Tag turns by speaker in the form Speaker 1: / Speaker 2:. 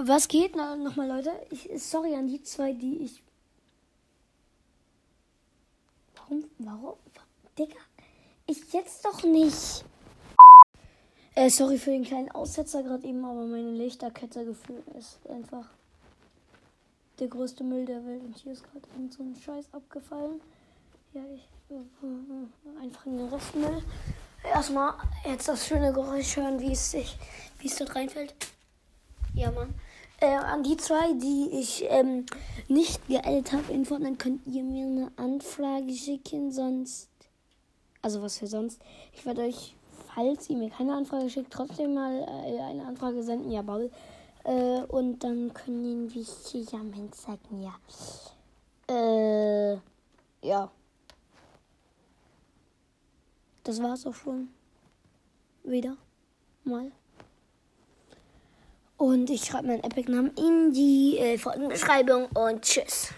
Speaker 1: Was geht? Nochmal, Leute. Ich, sorry an die zwei, die ich. Warum? Warum? Digga, ich jetzt doch nicht. Äh, sorry für den kleinen Aussetzer gerade eben, aber meine Lichterkette gefühlt ist einfach der größte Müll der Welt. Und hier ist gerade so ein Scheiß abgefallen. Ja, ich. Einfach in den Restmüll. Erstmal jetzt das schöne Geräusch hören, wie es sich, wie es dort reinfällt. Ja, Mann. Äh, an die zwei, die ich ähm, nicht geellt habe in Fortnite, könnt ihr mir eine Anfrage schicken, sonst. Also was für sonst. Ich werde euch, falls ihr mir keine Anfrage schickt, trotzdem mal äh, eine Anfrage senden. Ja, Baul. Äh, und dann können wir zusammen sagen, ja. Äh, ja. Das war's auch schon. Wieder. Mal. Und ich schreibe meinen Epic-Namen in die äh, Folgenbeschreibung und tschüss.